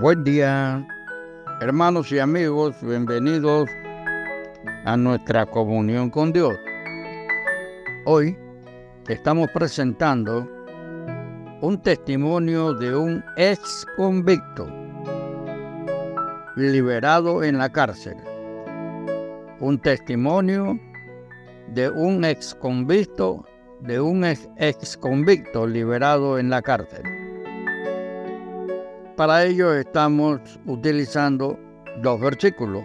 Buen día, hermanos y amigos, bienvenidos a nuestra comunión con Dios. Hoy estamos presentando un testimonio de un ex convicto liberado en la cárcel. Un testimonio de un ex convicto, de un ex convicto liberado en la cárcel. Para ello estamos utilizando dos versículos.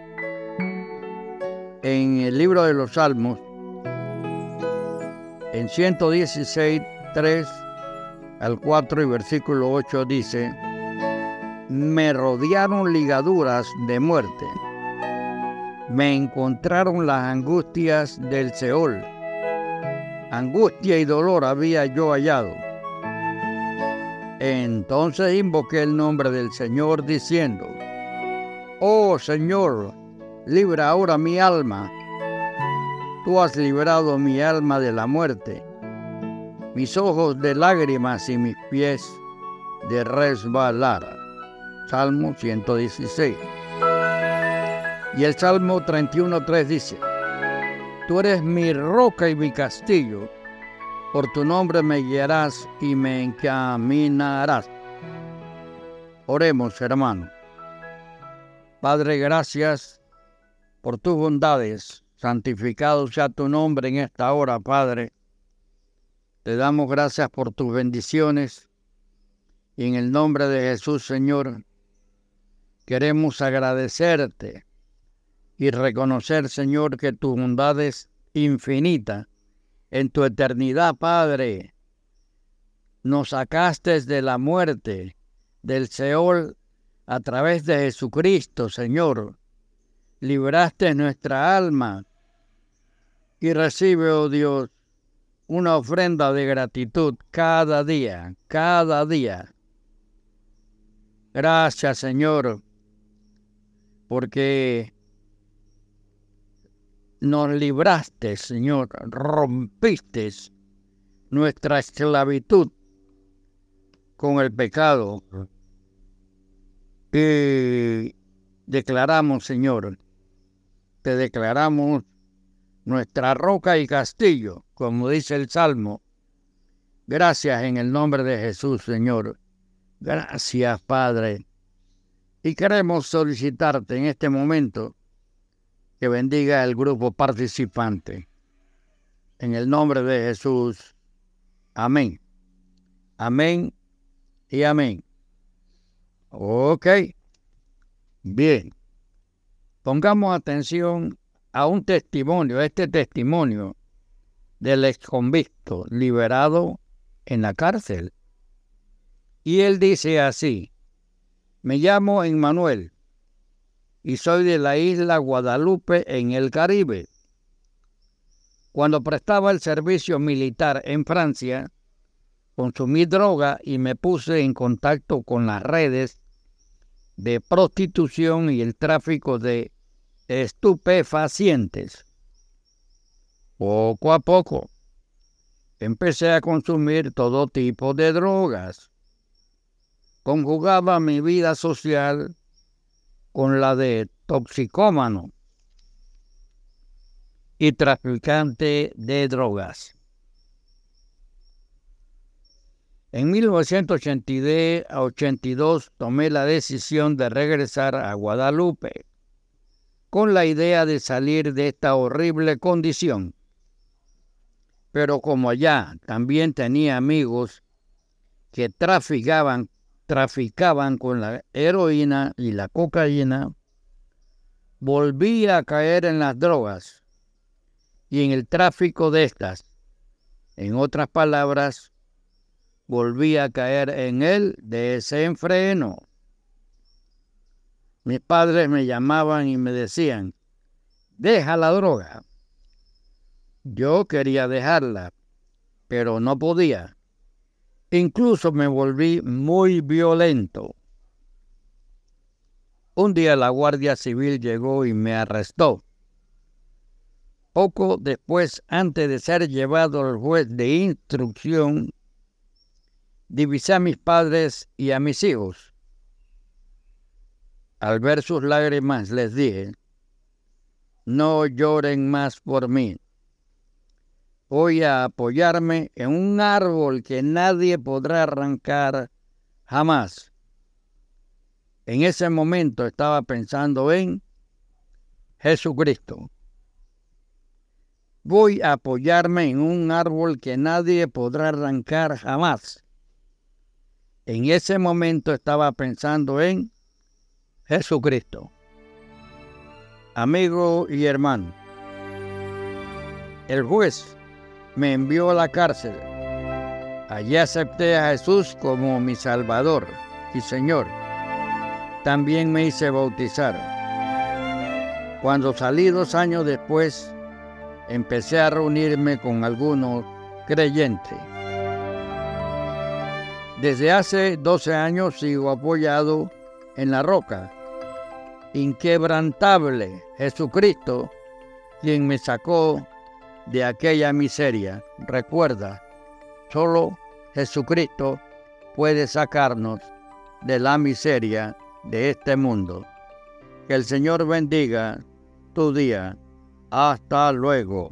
En el libro de los Salmos, en 116, 3 al 4 y versículo 8 dice, me rodearon ligaduras de muerte, me encontraron las angustias del Seol, angustia y dolor había yo hallado entonces invoqué el nombre del Señor diciendo, Oh Señor, libra ahora mi alma. Tú has librado mi alma de la muerte, mis ojos de lágrimas y mis pies de resbalar. Salmo 116. Y el Salmo 31.3 dice, Tú eres mi roca y mi castillo por tu nombre me guiarás y me encaminarás. Oremos, hermano. Padre, gracias por tus bondades. Santificado sea tu nombre en esta hora, Padre. Te damos gracias por tus bendiciones. Y en el nombre de Jesús, Señor, queremos agradecerte y reconocer, Señor, que tu bondad es infinita en tu eternidad, Padre. Nos sacaste de la muerte, del Seol, a través de Jesucristo, Señor. Libraste nuestra alma y recibe, oh Dios, una ofrenda de gratitud cada día, cada día. Gracias, Señor, porque nos libraste, Señor, rompiste nuestra esclavitud con el pecado. Y declaramos, Señor, te declaramos nuestra roca y castillo, como dice el Salmo. Gracias en el nombre de Jesús, Señor. Gracias, Padre. Y queremos solicitarte en este momento que bendiga el grupo participante. En el nombre de Jesús. Amén. Amén y amén. Ok. Bien. Pongamos atención a un testimonio, este testimonio del ex convicto liberado en la cárcel. Y él dice así, me llamo Emmanuel, y soy de la isla Guadalupe en el Caribe. Cuando prestaba el servicio militar en Francia, consumí droga y me puse en contacto con las redes de prostitución y el tráfico de estupefacientes. Poco a poco empecé a consumir todo tipo de drogas. Conjugaba mi vida social con la de toxicómano y traficante de drogas. En 1982 tomé la decisión de regresar a Guadalupe con la idea de salir de esta horrible condición. Pero como allá también tenía amigos que traficaban traficaban con la heroína y la cocaína, volví a caer en las drogas y en el tráfico de estas. En otras palabras, volví a caer en el desenfreno. Mis padres me llamaban y me decían, deja la droga. Yo quería dejarla, pero no podía. Incluso me volví muy violento. Un día la Guardia Civil llegó y me arrestó. Poco después, antes de ser llevado al juez de instrucción, divisé a mis padres y a mis hijos. Al ver sus lágrimas les dije, no lloren más por mí. Voy a apoyarme en un árbol que nadie podrá arrancar jamás. En ese momento estaba pensando en Jesucristo. Voy a apoyarme en un árbol que nadie podrá arrancar jamás. En ese momento estaba pensando en Jesucristo. Amigo y hermano, el juez me envió a la cárcel. Allí acepté a Jesús como mi Salvador y Señor. También me hice bautizar. Cuando salí dos años después, empecé a reunirme con algunos creyentes. Desde hace 12 años sigo apoyado en la roca, inquebrantable Jesucristo, quien me sacó de aquella miseria. Recuerda, solo Jesucristo puede sacarnos de la miseria de este mundo. Que el Señor bendiga tu día. Hasta luego.